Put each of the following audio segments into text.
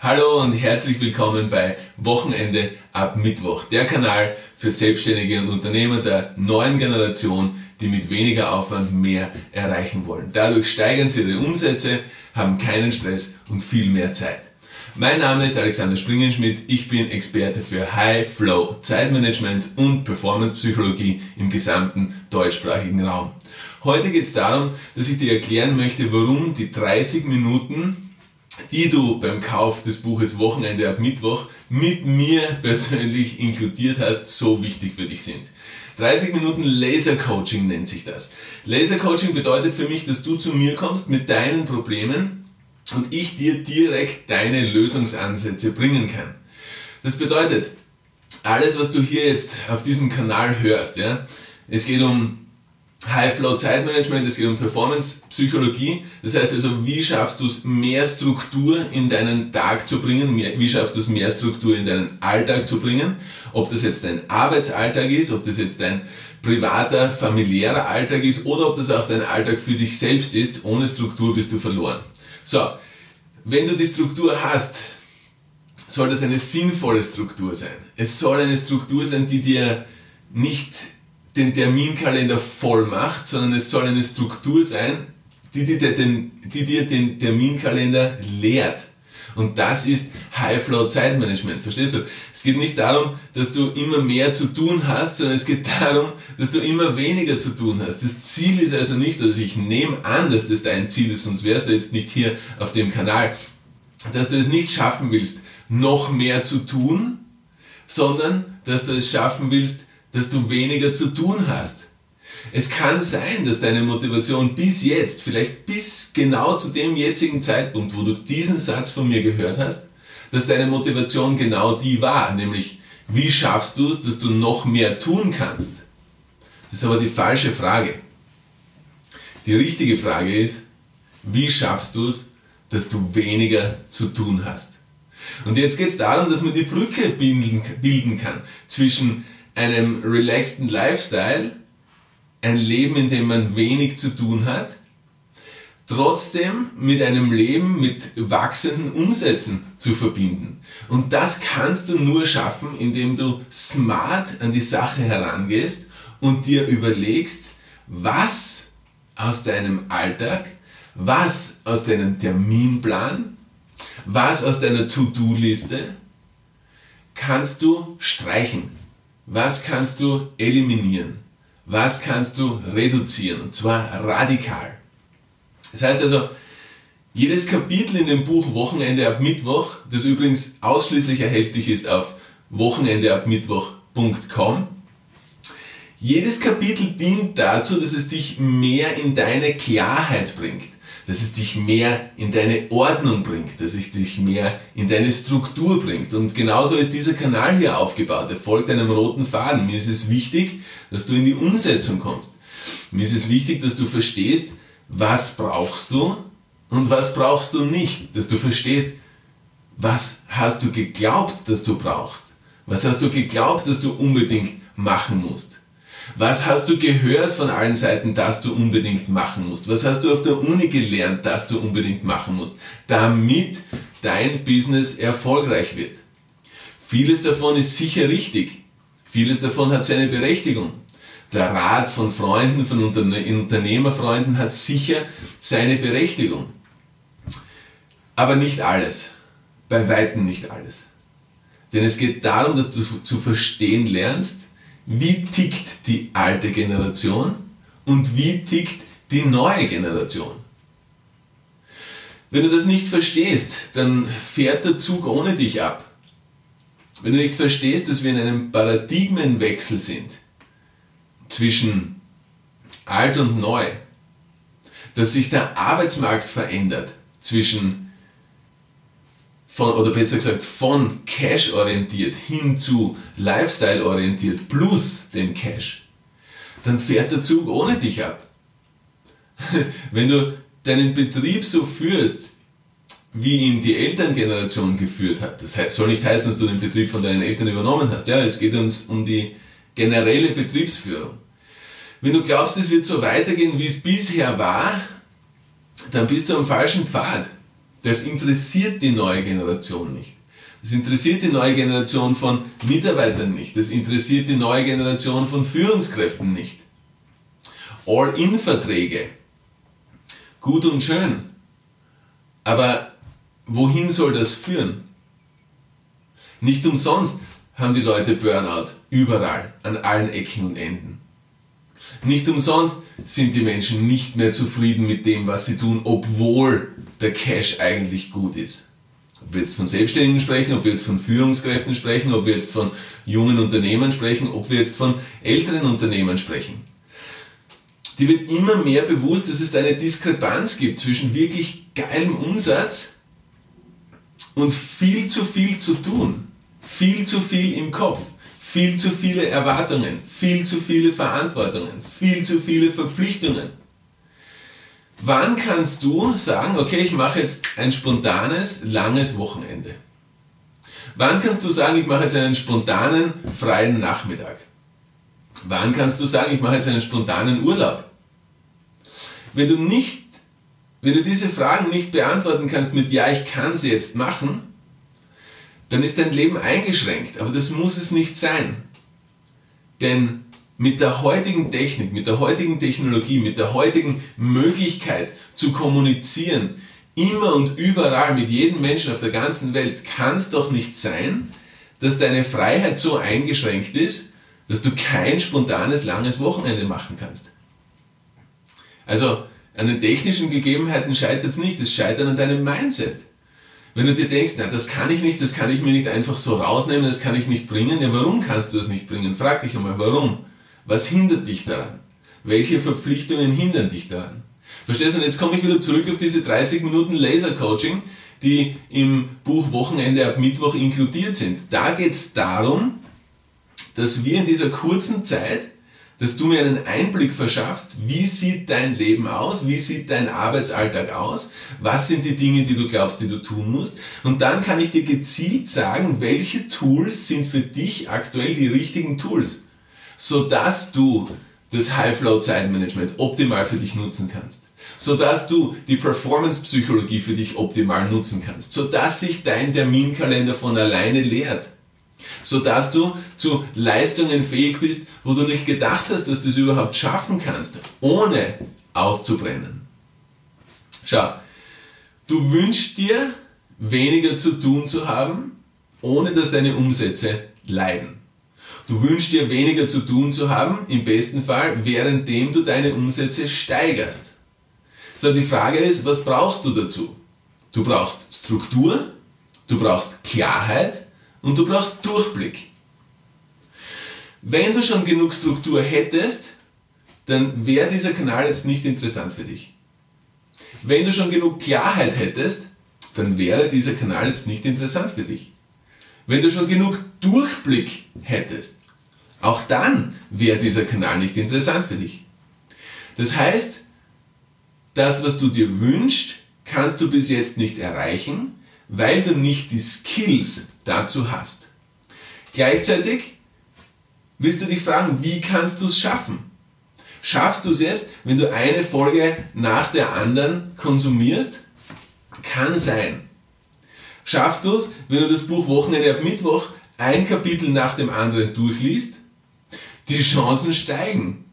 Hallo und herzlich willkommen bei Wochenende ab Mittwoch, der Kanal für Selbstständige und Unternehmer der neuen Generation, die mit weniger Aufwand mehr erreichen wollen. Dadurch steigern sie ihre Umsätze, haben keinen Stress und viel mehr Zeit. Mein Name ist Alexander Springenschmidt, ich bin Experte für High Flow, Zeitmanagement und Performance Psychologie im gesamten deutschsprachigen Raum. Heute geht es darum, dass ich dir erklären möchte, warum die 30 Minuten die du beim Kauf des Buches Wochenende ab Mittwoch mit mir persönlich inkludiert hast, so wichtig für dich sind. 30 Minuten Laser Coaching nennt sich das. Laser Coaching bedeutet für mich, dass du zu mir kommst mit deinen Problemen und ich dir direkt deine Lösungsansätze bringen kann. Das bedeutet, alles, was du hier jetzt auf diesem Kanal hörst, ja, es geht um High-Flow Zeitmanagement, es geht um Performance-Psychologie. Das heißt also, wie schaffst du es, mehr Struktur in deinen Tag zu bringen? wie schaffst du es, mehr Struktur in deinen Alltag zu bringen? Ob das jetzt dein Arbeitsalltag ist, ob das jetzt dein privater, familiärer Alltag ist oder ob das auch dein Alltag für dich selbst ist. Ohne Struktur bist du verloren. So, wenn du die Struktur hast, soll das eine sinnvolle Struktur sein. Es soll eine Struktur sein, die dir nicht den Terminkalender voll macht, sondern es soll eine Struktur sein, die dir den, die dir den Terminkalender leert. Und das ist High-Flow Zeitmanagement. Verstehst du? Es geht nicht darum, dass du immer mehr zu tun hast, sondern es geht darum, dass du immer weniger zu tun hast. Das Ziel ist also nicht, also ich nehme an, dass das dein Ziel ist, sonst wärst du jetzt nicht hier auf dem Kanal, dass du es nicht schaffen willst, noch mehr zu tun, sondern dass du es schaffen willst, dass du weniger zu tun hast. Es kann sein, dass deine Motivation bis jetzt, vielleicht bis genau zu dem jetzigen Zeitpunkt, wo du diesen Satz von mir gehört hast, dass deine Motivation genau die war, nämlich wie schaffst du es, dass du noch mehr tun kannst? Das ist aber die falsche Frage. Die richtige Frage ist, wie schaffst du es, dass du weniger zu tun hast? Und jetzt geht es darum, dass man die Brücke bilden kann zwischen einem relaxten Lifestyle, ein Leben, in dem man wenig zu tun hat, trotzdem mit einem Leben mit wachsenden Umsätzen zu verbinden. Und das kannst du nur schaffen, indem du smart an die Sache herangehst und dir überlegst, was aus deinem Alltag, was aus deinem Terminplan, was aus deiner To-Do-Liste kannst du streichen was kannst du eliminieren? Was kannst du reduzieren? Und zwar radikal. Das heißt also, jedes Kapitel in dem Buch Wochenende ab Mittwoch, das übrigens ausschließlich erhältlich ist auf wochenendeabmittwoch.com, jedes Kapitel dient dazu, dass es dich mehr in deine Klarheit bringt dass es dich mehr in deine Ordnung bringt, dass es dich mehr in deine Struktur bringt. Und genauso ist dieser Kanal hier aufgebaut. Er folgt einem roten Faden. Mir ist es wichtig, dass du in die Umsetzung kommst. Mir ist es wichtig, dass du verstehst, was brauchst du und was brauchst du nicht. Dass du verstehst, was hast du geglaubt, dass du brauchst. Was hast du geglaubt, dass du unbedingt machen musst. Was hast du gehört von allen Seiten, dass du unbedingt machen musst? Was hast du auf der Uni gelernt, dass du unbedingt machen musst, damit dein Business erfolgreich wird? Vieles davon ist sicher richtig. Vieles davon hat seine Berechtigung. Der Rat von Freunden, von Unternehmerfreunden hat sicher seine Berechtigung. Aber nicht alles. Bei weitem nicht alles. Denn es geht darum, dass du zu verstehen lernst, wie tickt die alte Generation und wie tickt die neue Generation. Wenn du das nicht verstehst, dann fährt der Zug ohne dich ab. Wenn du nicht verstehst, dass wir in einem Paradigmenwechsel sind zwischen alt und neu, dass sich der Arbeitsmarkt verändert zwischen von, oder besser gesagt, von Cash orientiert hin zu Lifestyle orientiert plus dem Cash, dann fährt der Zug ohne dich ab. Wenn du deinen Betrieb so führst, wie ihn die Elterngeneration geführt hat, das soll nicht heißen, dass du den Betrieb von deinen Eltern übernommen hast. Ja, es geht uns um die generelle Betriebsführung. Wenn du glaubst, es wird so weitergehen, wie es bisher war, dann bist du am falschen Pfad Das interessiert die neue Generation nicht. Das interessiert die neue Generation von Mitarbeitern nicht. Das interessiert die neue Generation von Führungskräften nicht. All-in-Verträge. Gut und schön. Aber wohin soll das führen? Nicht umsonst haben die Leute Burnout überall, an allen Ecken und Enden. Nicht umsonst sind die Menschen nicht mehr zufrieden mit dem, was sie tun, obwohl der Cash eigentlich gut ist. Ob wir jetzt von Selbstständigen sprechen, ob wir jetzt von Führungskräften sprechen, ob wir jetzt von jungen Unternehmern sprechen, ob wir jetzt von älteren Unternehmern sprechen. Die wird immer mehr bewusst, dass es eine Diskrepanz gibt zwischen wirklich geilem Umsatz und viel zu viel zu tun. Viel zu viel im Kopf, viel zu viele Erwartungen, viel zu viele Verantwortungen, viel zu viele Verpflichtungen. Wann kannst du sagen, okay, ich mache jetzt ein spontanes, langes Wochenende? Wann kannst du sagen, ich mache jetzt einen spontanen, freien Nachmittag? Wann kannst du sagen, ich mache jetzt einen spontanen Urlaub? Wenn du nicht, wenn du diese Fragen nicht beantworten kannst mit Ja, ich kann sie jetzt machen, dann ist dein Leben eingeschränkt. Aber das muss es nicht sein. Denn mit der heutigen Technik, mit der heutigen Technologie, mit der heutigen Möglichkeit zu kommunizieren, immer und überall mit jedem Menschen auf der ganzen Welt, kann es doch nicht sein, dass deine Freiheit so eingeschränkt ist, dass du kein spontanes, langes Wochenende machen kannst. Also an den technischen Gegebenheiten scheitert es nicht, es scheitert an deinem Mindset. Wenn du dir denkst, na, das kann ich nicht, das kann ich mir nicht einfach so rausnehmen, das kann ich nicht bringen, ja, warum kannst du das nicht bringen? Frag dich einmal, warum? Was hindert dich daran? Welche Verpflichtungen hindern dich daran? Verstehst du? Und jetzt komme ich wieder zurück auf diese 30 Minuten Laser-Coaching, die im Buch Wochenende ab Mittwoch inkludiert sind. Da geht es darum, dass wir in dieser kurzen Zeit dass du mir einen Einblick verschaffst, wie sieht dein Leben aus, wie sieht dein Arbeitsalltag aus, was sind die Dinge, die du glaubst, die du tun musst. Und dann kann ich dir gezielt sagen, welche Tools sind für dich aktuell die richtigen Tools, sodass du das High-Flow-Zeitmanagement optimal für dich nutzen kannst. Sodass du die Performance-Psychologie für dich optimal nutzen kannst, sodass sich dein Terminkalender von alleine leert sodass du zu Leistungen fähig bist, wo du nicht gedacht hast, dass du das überhaupt schaffen kannst, ohne auszubrennen. Schau, du wünschst dir, weniger zu tun zu haben, ohne dass deine Umsätze leiden. Du wünschst dir weniger zu tun zu haben, im besten Fall, währenddem du deine Umsätze steigerst. So, die Frage ist, was brauchst du dazu? Du brauchst Struktur, du brauchst Klarheit und du brauchst Durchblick. Wenn du schon genug Struktur hättest, dann wäre dieser Kanal jetzt nicht interessant für dich. Wenn du schon genug Klarheit hättest, dann wäre dieser Kanal jetzt nicht interessant für dich. Wenn du schon genug Durchblick hättest, auch dann wäre dieser Kanal nicht interessant für dich. Das heißt, das, was du dir wünschst, kannst du bis jetzt nicht erreichen, weil du nicht die Skills dazu hast. Gleichzeitig willst du dich fragen, wie kannst du es schaffen? Schaffst du es jetzt, wenn du eine Folge nach der anderen konsumierst? Kann sein. Schaffst du es, wenn du das Buch Wochenende ab Mittwoch ein Kapitel nach dem anderen durchliest? Die Chancen steigen.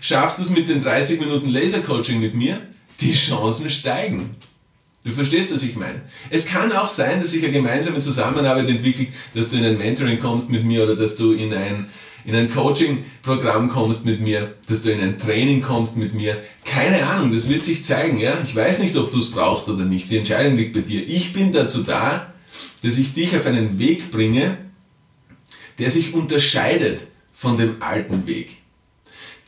Schaffst du es mit den 30 Minuten Laser-Coaching mit mir? Die Chancen steigen. Du verstehst, was ich meine. Es kann auch sein, dass sich eine gemeinsame Zusammenarbeit entwickelt, dass du in ein Mentoring kommst mit mir oder dass du in ein, in ein Coaching-Programm kommst mit mir, dass du in ein Training kommst mit mir. Keine Ahnung, das wird sich zeigen. Ja? Ich weiß nicht, ob du es brauchst oder nicht. Die Entscheidung liegt bei dir. Ich bin dazu da, dass ich dich auf einen Weg bringe, der sich unterscheidet von dem alten Weg.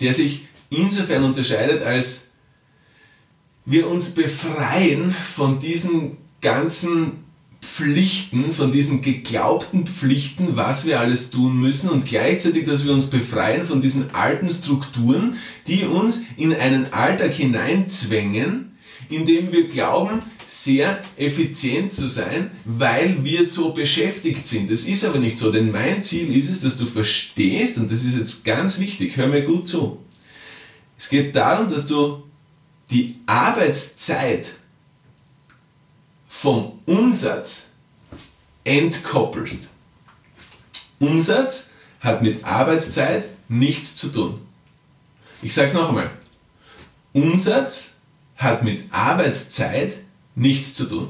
Der sich insofern unterscheidet, als wir uns befreien von diesen ganzen Pflichten, von diesen geglaubten Pflichten, was wir alles tun müssen und gleichzeitig, dass wir uns befreien von diesen alten Strukturen, die uns in einen Alltag hineinzwängen, in dem wir glauben, sehr effizient zu sein, weil wir so beschäftigt sind. Das ist aber nicht so, denn mein Ziel ist es, dass du verstehst, und das ist jetzt ganz wichtig, hör mir gut zu. Es geht darum, dass du die Arbeitszeit vom Umsatz entkoppelst. Umsatz hat mit Arbeitszeit nichts zu tun. Ich sage es noch einmal. Umsatz hat mit Arbeitszeit nichts zu tun.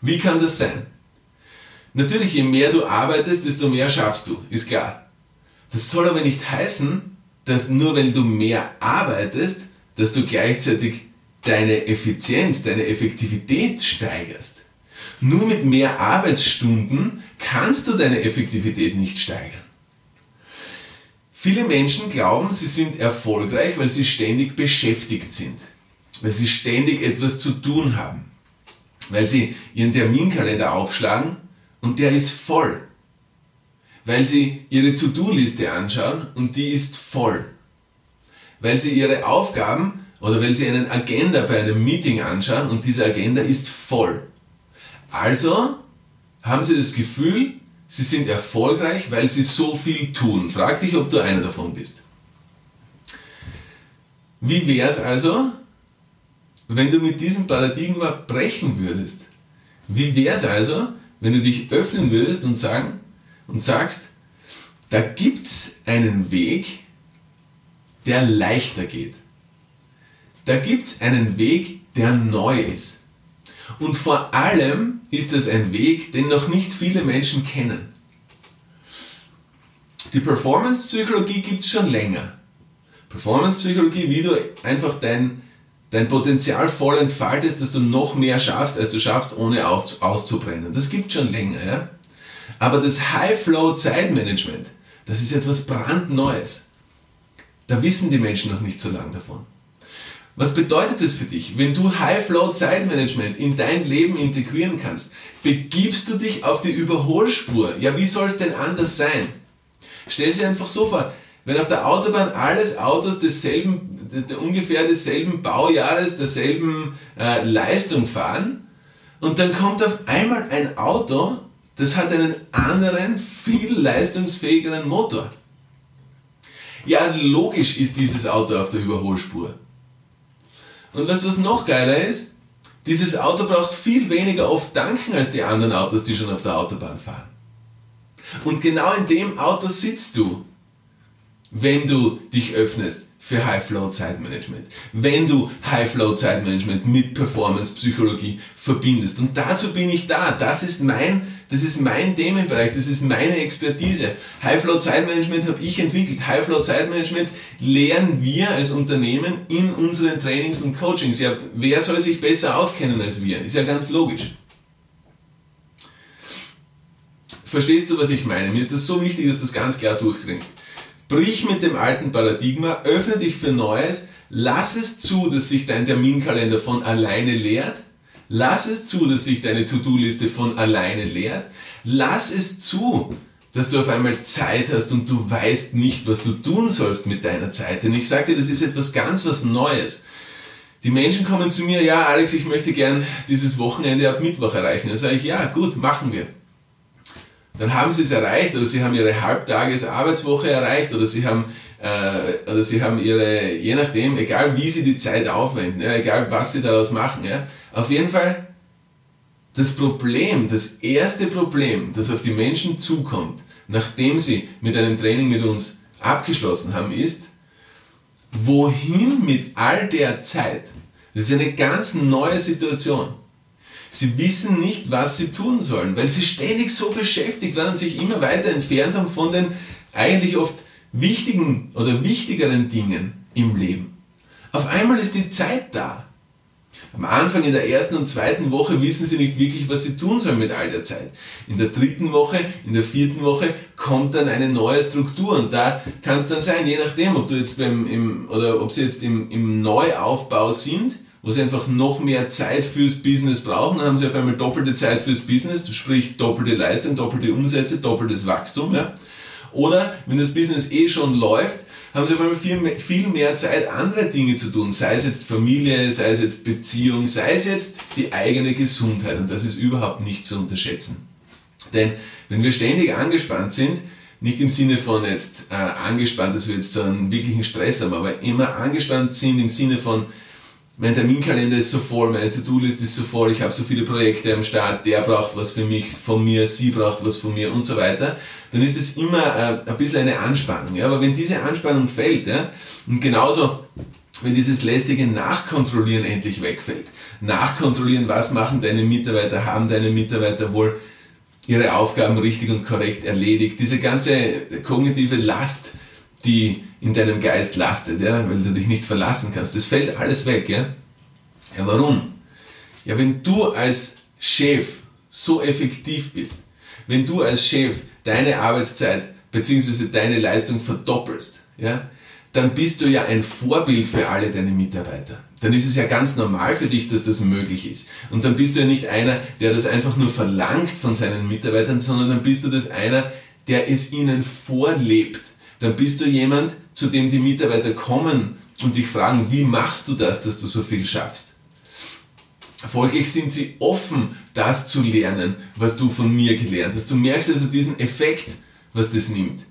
Wie kann das sein? Natürlich, je mehr du arbeitest, desto mehr schaffst du, ist klar. Das soll aber nicht heißen, dass nur wenn du mehr arbeitest, dass du gleichzeitig deine Effizienz, deine Effektivität steigerst. Nur mit mehr Arbeitsstunden kannst du deine Effektivität nicht steigern. Viele Menschen glauben, sie sind erfolgreich, weil sie ständig beschäftigt sind, weil sie ständig etwas zu tun haben, weil sie ihren Terminkalender aufschlagen und der ist voll, weil sie ihre To-Do-Liste anschauen und die ist voll, weil sie ihre Aufgaben oder weil sie einen Agenda bei einem Meeting anschauen und diese Agenda ist voll. Also haben sie das Gefühl, sie sind erfolgreich, weil sie so viel tun. Frag dich, ob du einer davon bist. Wie wäre es also, wenn du mit diesem Paradigma brechen würdest? Wie wäre es also, wenn du dich öffnen würdest und, sagen, und sagst, da gibt es einen Weg, der leichter geht. Da gibt es einen Weg, der neu ist. Und vor allem ist es ein Weg, den noch nicht viele Menschen kennen. Die Performance-Psychologie gibt es schon länger. Performance-Psychologie, wie du einfach dein, dein Potenzial voll entfaltest, dass du noch mehr schaffst, als du schaffst, ohne auszubrennen. Das gibt es schon länger. Ja? Aber das High-Flow-Zeitmanagement, das ist etwas brandneues. Da wissen die Menschen noch nicht so lange davon. Was bedeutet das für dich? Wenn du High-Flow-Zeitmanagement in dein Leben integrieren kannst, begibst du dich auf die Überholspur. Ja, wie soll es denn anders sein? Stell dir einfach so vor, wenn auf der Autobahn alles Autos desselben, ungefähr desselben Baujahres, derselben äh, Leistung fahren und dann kommt auf einmal ein Auto, das hat einen anderen, viel leistungsfähigeren Motor. Ja, logisch ist dieses Auto auf der Überholspur. Und weißt du, was noch geiler ist? Dieses Auto braucht viel weniger oft tanken als die anderen Autos, die schon auf der Autobahn fahren. Und genau in dem Auto sitzt du, wenn du dich öffnest für High-Flow-Zeitmanagement. Wenn du High-Flow-Zeitmanagement mit Performance-Psychologie verbindest. Und dazu bin ich da. Das ist mein, das ist mein Themenbereich, das ist meine Expertise. High-Flow-Zeitmanagement habe ich entwickelt. High-Flow-Zeitmanagement lernen wir als Unternehmen in unseren Trainings und Coachings. Ja, wer soll sich besser auskennen als wir? Ist ja ganz logisch. Verstehst du, was ich meine? Mir ist das so wichtig, dass das ganz klar durchklingt. Brich mit dem alten Paradigma, öffne dich für Neues, lass es zu, dass sich dein Terminkalender von alleine leert, lass es zu, dass sich deine To-Do-Liste von alleine leert, lass es zu, dass du auf einmal Zeit hast und du weißt nicht, was du tun sollst mit deiner Zeit. Denn ich dir, das ist etwas ganz was Neues. Die Menschen kommen zu mir, ja Alex, ich möchte gern dieses Wochenende ab Mittwoch erreichen. Dann sage ich, ja gut, machen wir dann haben sie es erreicht oder sie haben ihre Halbtagesarbeitswoche erreicht oder sie haben, äh, oder sie haben ihre, je nachdem, egal wie sie die Zeit aufwenden, ja, egal was sie daraus machen, ja, auf jeden Fall das Problem, das erste Problem, das auf die Menschen zukommt, nachdem sie mit einem Training mit uns abgeschlossen haben, ist, wohin mit all der Zeit? Das ist eine ganz neue Situation. Sie wissen nicht, was sie tun sollen, weil sie ständig so beschäftigt waren und sich immer weiter entfernt haben von den eigentlich oft wichtigen oder wichtigeren Dingen im Leben. Auf einmal ist die Zeit da. Am Anfang in der ersten und zweiten Woche wissen sie nicht wirklich, was sie tun sollen mit all der Zeit. In der dritten Woche, in der vierten Woche kommt dann eine neue Struktur und da kann es dann sein, je nachdem, ob du jetzt beim, im, oder ob sie jetzt im, im Neuaufbau sind, wo sie einfach noch mehr Zeit fürs Business brauchen, dann haben sie auf einmal doppelte Zeit fürs Business, sprich doppelte Leistung, doppelte Umsätze, doppeltes Wachstum. Ja. Oder wenn das Business eh schon läuft, haben sie auf einmal viel mehr, viel mehr Zeit, andere Dinge zu tun, sei es jetzt Familie, sei es jetzt Beziehung, sei es jetzt die eigene Gesundheit. Und das ist überhaupt nicht zu unterschätzen. Denn wenn wir ständig angespannt sind, nicht im Sinne von jetzt äh, angespannt, dass wir jetzt so einen wirklichen Stress haben, aber immer angespannt sind im Sinne von, mein Terminkalender ist so voll, meine To-Do-List ist so voll, ich habe so viele Projekte am Start, der braucht was für mich, von mir, sie braucht was von mir und so weiter, dann ist es immer äh, ein bisschen eine Anspannung. Ja? Aber wenn diese Anspannung fällt, ja, und genauso wenn dieses lästige Nachkontrollieren endlich wegfällt, nachkontrollieren, was machen deine Mitarbeiter, haben deine Mitarbeiter wohl ihre Aufgaben richtig und korrekt erledigt, diese ganze kognitive Last, die in deinem Geist lastet, ja, weil du dich nicht verlassen kannst. Das fällt alles weg. Ja? ja, warum? Ja, wenn du als Chef so effektiv bist, wenn du als Chef deine Arbeitszeit bzw. deine Leistung verdoppelst, ja, dann bist du ja ein Vorbild für alle deine Mitarbeiter. Dann ist es ja ganz normal für dich, dass das möglich ist. Und dann bist du ja nicht einer, der das einfach nur verlangt von seinen Mitarbeitern, sondern dann bist du das einer, der es ihnen vorlebt dann bist du jemand, zu dem die Mitarbeiter kommen und dich fragen, wie machst du das, dass du so viel schaffst? Folglich sind sie offen, das zu lernen, was du von mir gelernt hast. Du merkst also diesen Effekt, was das nimmt.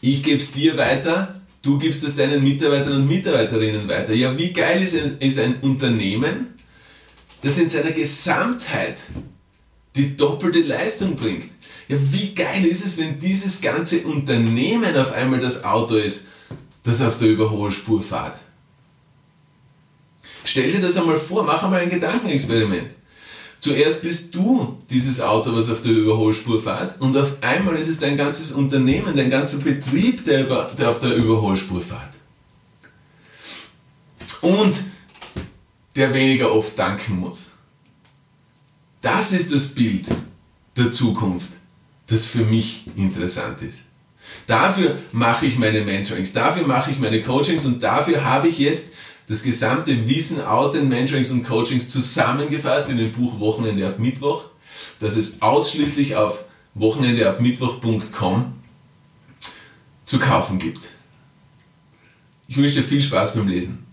Ich gebe es dir weiter, du gibst es deinen Mitarbeitern und Mitarbeiterinnen weiter. Ja, wie geil ist ein, ist ein Unternehmen, das in seiner Gesamtheit die doppelte Leistung bringt. Ja, wie geil ist es, wenn dieses ganze Unternehmen auf einmal das Auto ist, das auf der Überholspur fährt? Stell dir das einmal vor, mach einmal ein Gedankenexperiment. Zuerst bist du dieses Auto, was auf der Überholspur fährt, und auf einmal ist es dein ganzes Unternehmen, dein ganzer Betrieb, der, der auf der Überholspur fährt. Und der weniger oft danken muss. Das ist das Bild der Zukunft das für mich interessant ist. Dafür mache ich meine Mentorings, dafür mache ich meine Coachings und dafür habe ich jetzt das gesamte Wissen aus den Mentorings und Coachings zusammengefasst in dem Buch Wochenende ab Mittwoch, das es ausschließlich auf wochenendeabmittwoch.com zu kaufen gibt. Ich wünsche dir viel Spaß beim Lesen.